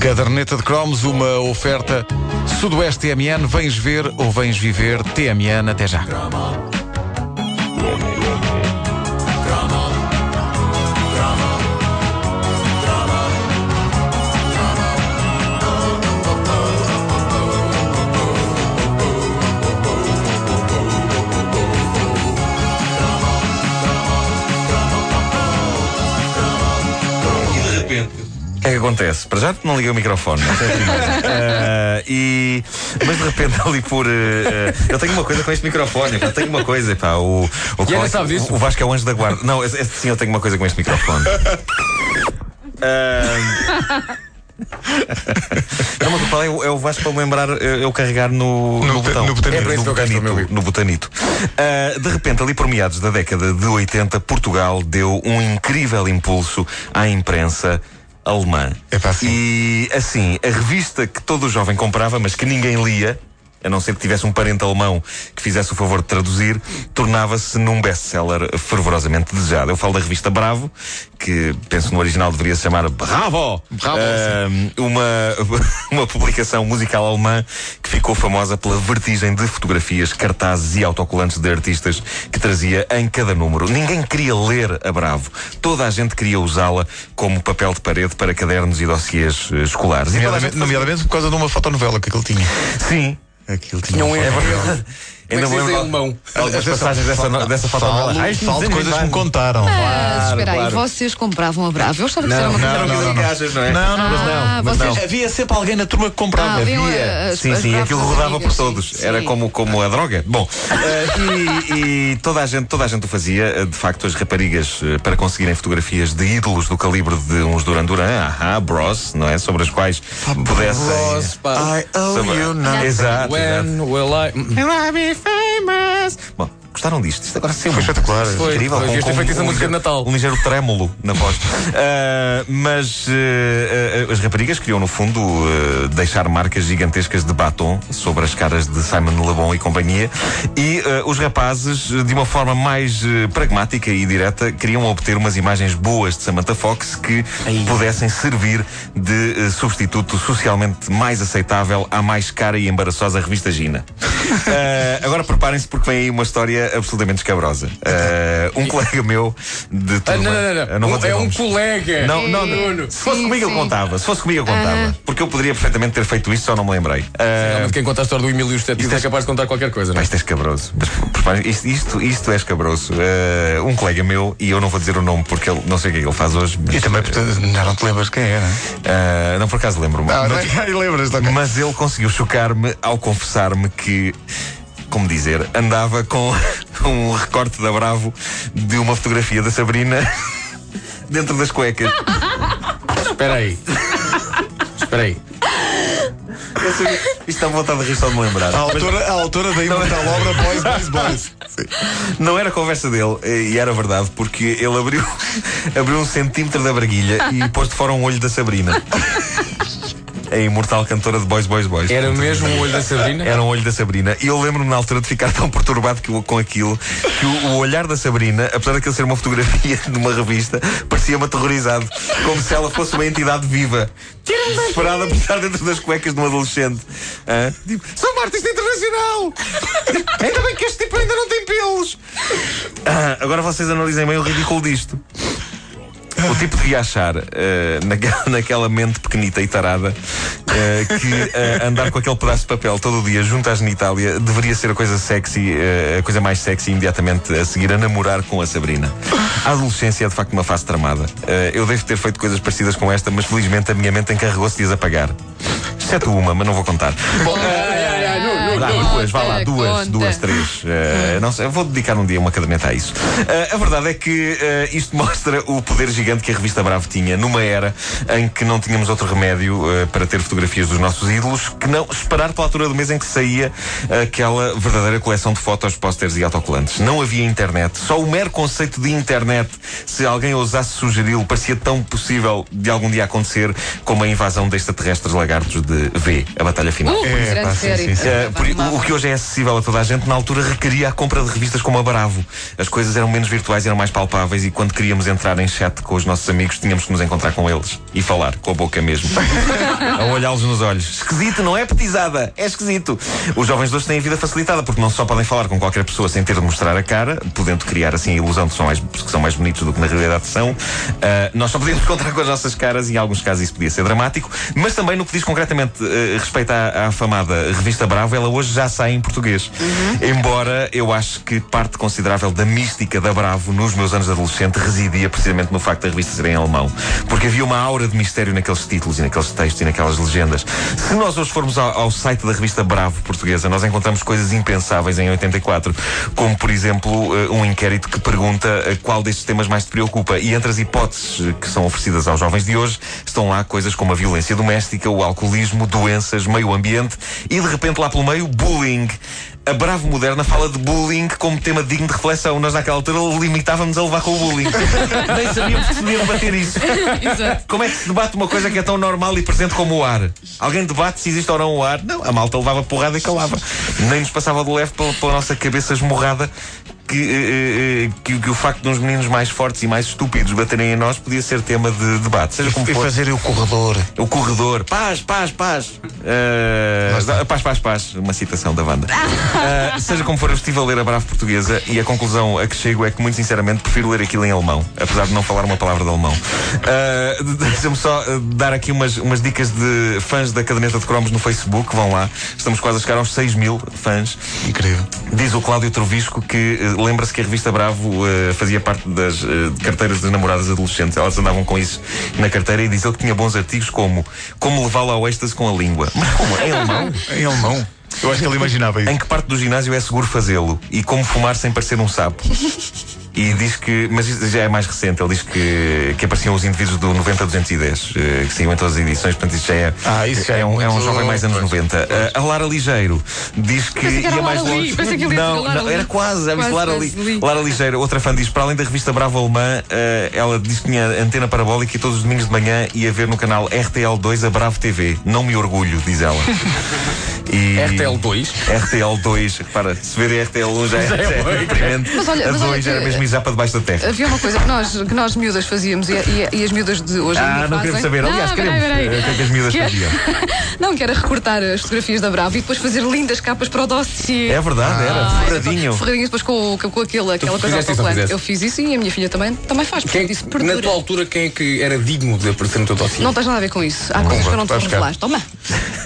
Caderneta de Cromos, uma oferta Sudoeste TMN. Vens ver ou vens viver TMN. Até já. Acontece? Para já não liguei o microfone. é a primeira. Ah, e, mas de repente ali por. ah, eu tenho uma coisa com este microfone. pá, tenho uma coisa. Pá, o, o, E sabe disso? o Vasco é o anjo da guarda. Não, esse- esse sim eu tenho uma coisa com este microfone. Ah, Não, mas o é o- é o Vasco para me lembrar eu carregar no, No botão. no botanito. É para isso que eu gasto o meu bico. no botanito. Ah, de repente, ali por meados da década de 80, Portugal deu um incrível impulso à imprensa alemã. Epá, sim. E assim, a revista que todo jovem comprava, mas que ninguém lia, a não ser que tivesse um parente alemão que fizesse o favor de traduzir, tornava-se num best-seller fervorosamente desejado. Eu falo da revista Bravo, que penso no original deveria se chamar Bravo! Bravo, Ah, uma, uma publicação musical alemã que ficou famosa pela vertigem de fotografias, cartazes e autocolantes de artistas que trazia em cada número. Ninguém queria ler a Bravo. Toda a gente queria usá-la como papel de parede para cadernos e dossiês eh, escolares. Nomeadamente, nomeadamente por causa de uma fotonovela que aquele tinha. Sim. Aquilo tinha. Um erro. é se diz em al- alemão? algumas passagens dessa, dessa fotonovela. Falo, Ai, falo de coisas que me contaram. Mas espera aí, claro. vocês compravam a Bravo. Eu que isso era uma não, coisa. Eram não, não. não é? Não, não, mas Ah, não. Mas não. Havia sempre alguém na turma que comprava. Ah, Havia. as- Sim, as sim, aquilo rodava por todos. Era como, como a droga. Bom, eh, e, toda, a gente, toda a gente o fazia. Eh, De facto, as raparigas, eh, para conseguirem fotografias de ídolos do calibre de uns Duran Duran, ahá, Bros, não é? Sobre as quais pudessem. Bros, pá. I owe you nothing. Exato. When will I. Mm. Will I'll be famous. Bom, gostaram disto? Isto agora sempre Foi espetacular. Foi, incrível. foi. com- com feito na um música de ligeiro- Natal. Um ligeiro trêmulo na voz. Ah, mas ah, as raparigas queriam, no fundo, ah, deixar marcas gigantescas de batom sobre as caras de Simon Le Bon e companhia. E os rapazes, de uma forma mais pragmática e direta, queriam obter umas imagens boas de Samantha Fox que pudessem servir de substituto socialmente mais aceitável à mais cara e embaraçosa revista Gina. Ah, agora preparem-se porque vem aí uma história absolutamente escabrosa. Ah, um colega meu de Ah, turma. não, não, eu não. não Um- dizer é um colega. Não, não, não. Se fosse Sim, comigo, eu sim. contava. Se fosse comigo, eu contava. Porque eu poderia perfeitamente ter feito isso, só não me lembrei. Ah, Realmente, quem conta a história do Emílio e os Tetis Isto é- é capaz de contar qualquer coisa, não é? isto é escabroso. Mas, isto, isto, isto é escabroso. Ah, um colega meu, e eu não vou dizer o nome porque ele, não sei o que é que ele faz hoje. Mas, E também, portanto, já não te lembras quem era. ah, não, por acaso lembro-me. Ah, Mas- não, ok. Mas ele conseguiu chocar-me ao confessar-me que, como dizer, andava com um recorte da Bravo de uma fotografia da Sabrina dentro das cuecas. Espera aí. Espera aí. Eu sei- Isto dá vontade de rir só de me lembrar. A autora, a autora da imortal obra Boys, Boys, Boys. Sim. Não era conversa dele, e era verdade, porque ele abriu, abriu um centímetro da barguilha e pôs de fora um olho da Sabrina. A imortal cantora de Boys, Boys, Boys. Era mesmo o olho da Sabrina? Era um olho da Sabrina. E eu lembro-me na altura de ficar tão perturbado que- com aquilo que o, o olhar da Sabrina, apesar daquilo ser uma fotografia de uma revista, parecia-me aterrorizado. Como se ela fosse uma entidade viva. Esperada por estar dentro das cuecas de um adolescente. Hã? Tipo, sou uma artista internacional! ainda bem que este tipo ainda não tem pelos! Ah, agora vocês analisem bem o ridículo disto. O tipo devia achar, eh, naquela, mente pequenita e tarada, eh, que eh, andar com aquele pedaço de papel todo o dia junto à genitália deveria ser a coisa sexy, a coisa mais sexy imediatamente a seguir a namorar com a Sabrina. A adolescência é de facto uma fase tramada. Eu devo ter feito coisas parecidas com esta, mas felizmente a minha mente encarregou-se de as apagar. Exceto uma, mas não vou contar. Bom, Vá, Nuno. duas, vá lá, duas, conta. duas, três. Eh, não sei, eu vou dedicar um dia uma caderneta a isso. Eh, a verdade é que eh, isto mostra o poder gigante que a revista Bravo tinha numa era em que não tínhamos outro remédio para ter fotografias dos nossos ídolos que não esperar pela altura do mês em que saía aquela verdadeira coleção de fotos, pósteres e autocolantes. Não havia internet. Só o mero conceito de internet, se alguém ousasse sugeri-lo, parecia tão possível de algum dia acontecer como a invasão de extraterrestres lagartos de V, a batalha final. Uh, É, pá, sim, sim, sim. Por, que, o que hoje é acessível a toda a gente, na altura requeria a compra de revistas como a Bravo. As coisas eram menos virtuais, eram mais palpáveis e quando queríamos entrar em chat com os nossos amigos, tínhamos que nos encontrar com eles e falar com a boca mesmo. a olhá-los nos olhos. Esquisito, não é petizada? É esquisito. Os jovens de hoje têm a vida facilitada porque não só podem falar com qualquer pessoa sem ter de mostrar a cara, podendo criar assim a ilusão de que são mais, que são mais bonitos do que na realidade são. Ah, nós só podíamos encontrar com as nossas caras e em alguns casos isso podia ser dramático, mas também no que diz concretamente eh, respeito à, à afamada revista Bravo, ela hoje já sai em português. Embora eu acho que parte considerável da mística da Bravo nos meus anos de adolescente residia precisamente no facto da revista ser em alemão. Porque havia uma aura de mistério naqueles títulos e naqueles textos e naquelas legendas. Se nós hoje formos ao, ao site da revista Bravo portuguesa, nós encontramos coisas impensáveis em 84, como por exemplo eh, um inquérito que pergunta eh, qual destes temas mais te preocupa. E entre as hipóteses eh, que são oferecidas aos jovens de hoje estão lá coisas como a violência doméstica, o alcoolismo, doenças, meio ambiente e de repente lá pelo meio, bullying. A Bravo Moderna fala de bullying como tema digno de reflexão. Nós naquela altura limitávamos a levar com o bullying. Nem sabíamos que se devia debater isso. Exato. Como é que se debate uma coisa que é tão normal e presente como o ar? Alguém debate se existe ou não o ar? Não, a malta levava porrada e calava. Nem nos passava de leve pela, pela nossa cabeça esmorrada que, eh, eh, que, que o facto de uns meninos mais fortes e mais estúpidos baterem em nós podia ser tema de debate. Seja como E for. fazer o corredor. O corredor. Paz, paz, paz. Uh, paz, paz, paz. Uma citação da banda. Uh, seja como for, eu estive a ler a Bravo Portuguesa e a conclusão a que chego é que, muito sinceramente, prefiro ler aquilo em alemão, apesar de não falar uma palavra de alemão. Uh, Deixa-me só dar aqui umas, umas dicas de fãs da caderneta de cromos no Facebook. Vão lá. Estamos quase a chegar aos 6 mil fãs. Incrível. Diz o Cláudio Trovisco que eh, lembra-se que a revista Bravo eh, fazia parte das eh, carteiras das namoradas adolescentes. Elas andavam com isso na carteira e diz ele que tinha bons artigos como Como levá-la ao êxtase com a língua. Mas como? Em alemão? Em alemão. Eu acho que ele imaginava isso. Em que parte do ginásio é seguro fazê-lo? E como fumar sem parecer um sapo? E diz que, mas isso já é mais recente, ele diz que, que apareciam os indivíduos do 90-210, eh, que saíam em todas as edições, portanto isso já é, Ah, isso já é é, um, é um jovem mais anos 90. Eh, a Lara Ligeiro diz que que era ia mais longe. não, não, era quase, já viste Quase, Lara. Li. Lara Ligeiro, outra fã diz, para além da revista Bravo Alemã, eh, ela diz que tinha antena parabólica e todos os domingos de manhã ia ver no canal RTL2 a Bravo TV. Não me orgulho, diz ela. E... RTL2. RTL2, repara, se ver RTL1 já é, já é bom. deprimente. Mas olha- a mas olha 2 que- era mesmo isar para debaixo da terra. Havia uma coisa que nós, que nós miúdas fazíamos e, e- e as miúdas de hoje Ah, não fazem. queremos saber. Aliás, Não, queremos. peraí, peraí. O que é que as miúdas Que é- faziam? Não, que era recortar as fotografias da Bravo e depois fazer lindas capas para o dossiê. É verdade, era. Ah, Ferradinho. Ferradinho depois com, com, aquele, aquela coisa autocolante. Eu fiz isso e a minha filha também, também faz. Quem, é isso na tua altura, quem é que era digno de aparecer no teu dossiê? Não tens nada a ver com isso. Há coisas que eu não te vou revelar. Toma.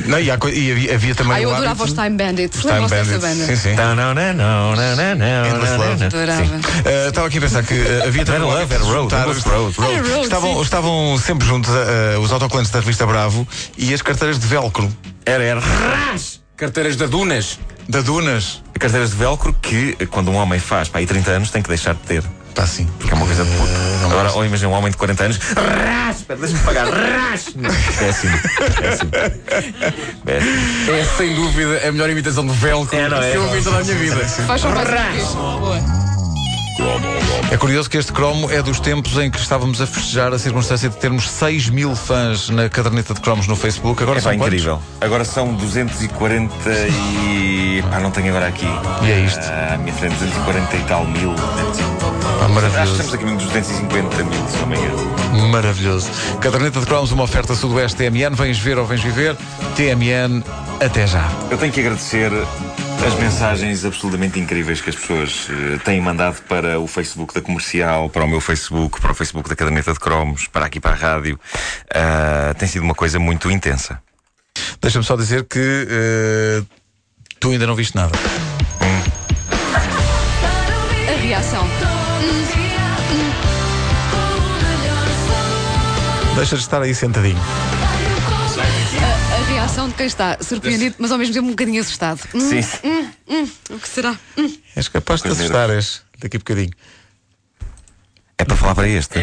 Não, e, e havia, havia também Ah, eu adorava hábito- os Time Bandits. Time Lembram-se dessa Bandits. banda? Sim, sim. Não, não, não, não, não, não, não. Adorava. Uh, estava aqui a pensar que uh, havia também Era Love, era Road, Road. Estavam, sempre juntos uh, os autocolantes da revista Bravo e as carteiras de velcro Era, era. Carteiras da Dunas. da Dunas. Carteiras de velcro que, quando um homem faz para aí 30 anos, tem que deixar de ter. Pá, assim. Porque é uma coisa de puto. Agora, ou imagina um homem de 40 anos, ras, espera, deixa-me pagar, ras. Péssimo, péssimo. Péssimo. É sem dúvida a melhor imitação de velcro É, não é? que eu ouvi toda a minha vida. Faz mais Boa. É curioso que este cromo é dos tempos em que estávamos a festejar a circunstância de termos 6 mil fãs na caderneta de cromos no Facebook. Agora É são pá, quantos? incrível. Agora são 240 e. Pá, não tenho agora aqui. E é isto. Ah, minha frente, 240 e tal mil. 200 e- Pá, Acho que maravilhoso. estamos aqui nos 250 mil, se não me engano. Maravilhoso. Caderneta de cromos, uma oferta Sudoeste TMN. Vens ver ou vens viver? TMN, até já. Eu tenho que agradecer as mensagens absolutamente incríveis que as pessoas eh, têm mandado para o Facebook da comercial, para o meu Facebook, para o Facebook da Caderneta de Cromos, para aqui para a rádio. Ah, tem sido uma coisa muito intensa. Deixa-me só dizer que uh, tu ainda não viste nada. A reação. Deixa de estar aí sentadinho. Reação de quem está surpreendido, mas ao mesmo tempo um bocadinho assustado. Hum, Sim. o que será? Hum. És capaz de assustares daqui a bocadinho. É para falar para este.